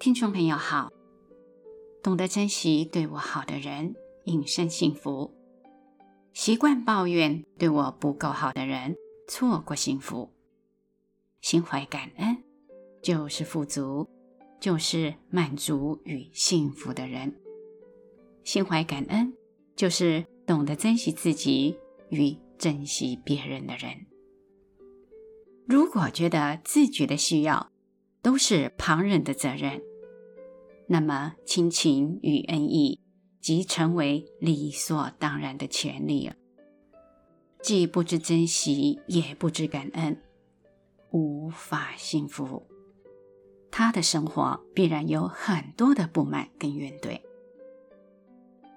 听众朋友好，懂得珍惜对我好的人，隐身幸福；习惯抱怨对我不够好的人，错过幸福。心怀感恩，就是富足，就是满足与幸福的人。心怀感恩，就是懂得珍惜自己与珍惜别人的人。如果觉得自己的需要都是旁人的责任，那么亲情与恩义即成为理所当然的权利了。既不知珍惜，也不知感恩，无法幸福。他的生活必然有很多的不满跟怨怼。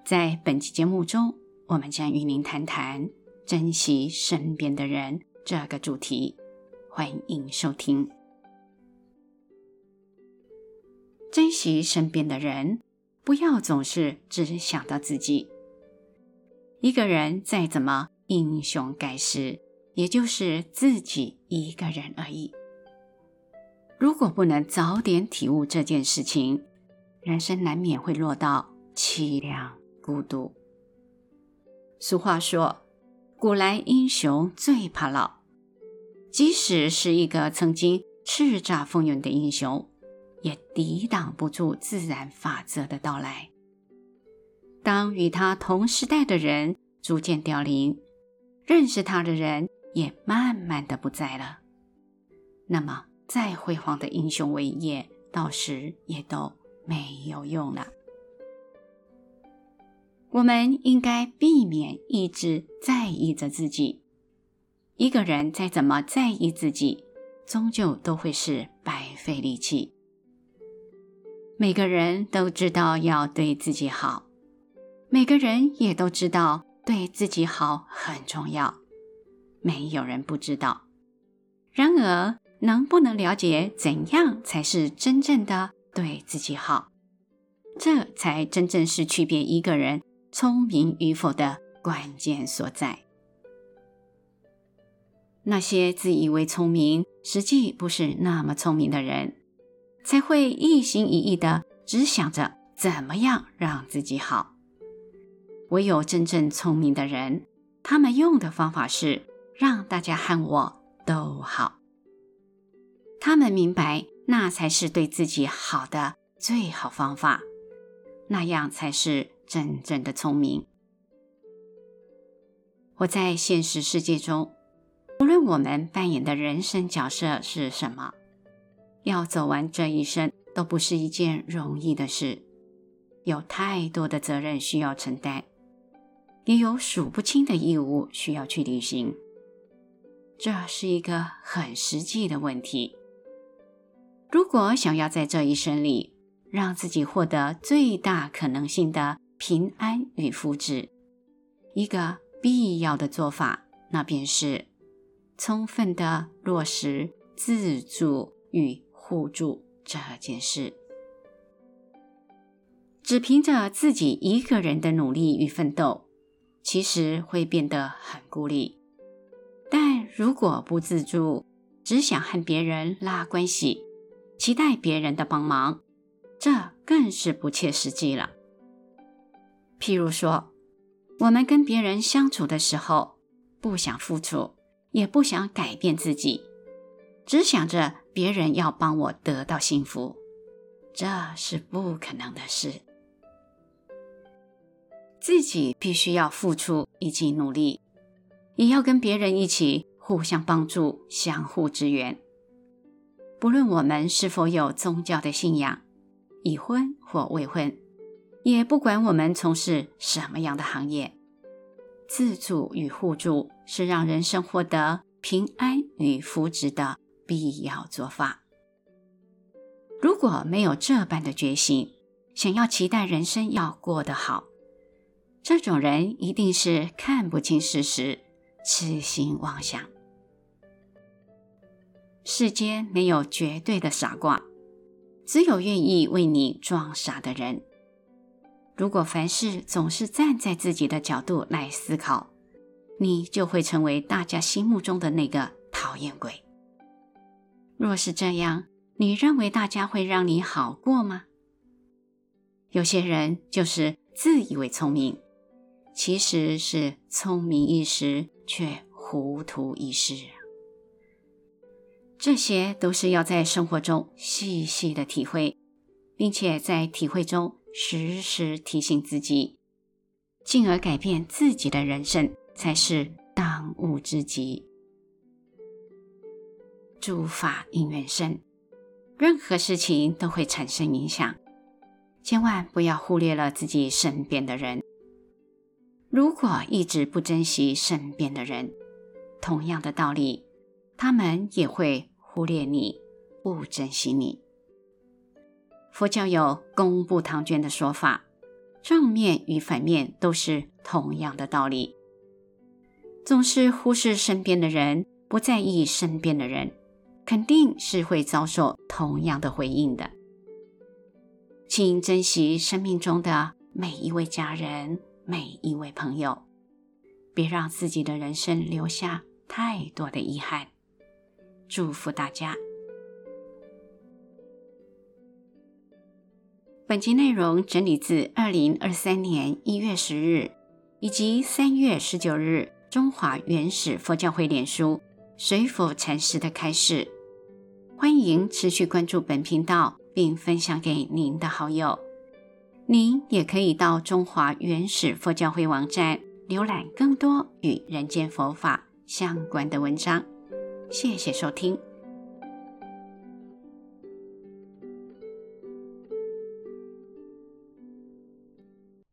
在本期节目中，我们将与您谈谈珍惜身边的人这个主题。欢迎收听。珍惜身边的人，不要总是只想到自己。一个人再怎么英雄盖世，也就是自己一个人而已。如果不能早点体悟这件事情，人生难免会落到凄凉孤独。俗话说：“古来英雄最怕老。”即使是一个曾经叱咤风云的英雄，也抵挡不住自然法则的到来。当与他同时代的人逐渐凋零，认识他的人也慢慢的不在了，那么再辉煌的英雄伟业，到时也都没有用了。我们应该避免一直在意着自己。一个人再怎么在意自己，终究都会是白费力气。每个人都知道要对自己好，每个人也都知道对自己好很重要，没有人不知道。然而，能不能了解怎样才是真正的对自己好，这才真正是区别一个人聪明与否的关键所在。那些自以为聪明，实际不是那么聪明的人，才会一心一意的只想着怎么样让自己好。唯有真正聪明的人，他们用的方法是让大家和我都好。他们明白，那才是对自己好的最好方法，那样才是真正的聪明。我在现实世界中。无论我们扮演的人生角色是什么，要走完这一生都不是一件容易的事，有太多的责任需要承担，也有数不清的义务需要去履行。这是一个很实际的问题。如果想要在这一生里让自己获得最大可能性的平安与福祉，一个必要的做法，那便是。充分的落实自助与互助这件事，只凭着自己一个人的努力与奋斗，其实会变得很孤立。但如果不自助，只想和别人拉关系，期待别人的帮忙，这更是不切实际了。譬如说，我们跟别人相处的时候，不想付出。也不想改变自己，只想着别人要帮我得到幸福，这是不可能的事。自己必须要付出以及努力，也要跟别人一起互相帮助、相互支援。不论我们是否有宗教的信仰，已婚或未婚，也不管我们从事什么样的行业。自助与互助是让人生获得平安与福祉的必要做法。如果没有这般的决心，想要期待人生要过得好，这种人一定是看不清事实，痴心妄想。世间没有绝对的傻瓜，只有愿意为你装傻的人。如果凡事总是站在自己的角度来思考，你就会成为大家心目中的那个讨厌鬼。若是这样，你认为大家会让你好过吗？有些人就是自以为聪明，其实是聪明一时却糊涂一世。这些都是要在生活中细细的体会，并且在体会中时时提醒自己，进而改变自己的人生，才是当务之急。诸法因缘生，任何事情都会产生影响，千万不要忽略了自己身边的人。如果一直不珍惜身边的人，同样的道理，他们也会。忽略你，不珍惜你。佛教有功不唐捐的说法，正面与反面都是同样的道理。总是忽视身边的人，不在意身边的人，肯定是会遭受同样的回应的。请珍惜生命中的每一位家人，每一位朋友，别让自己的人生留下太多的遗憾。祝福大家。本集内容整理自二零二三年一月十日以及三月十九日中华原始佛教会脸书水府禅师的开始。欢迎持续关注本频道，并分享给您的好友。您也可以到中华原始佛教会网站浏览更多与人间佛法相关的文章。谢谢收听。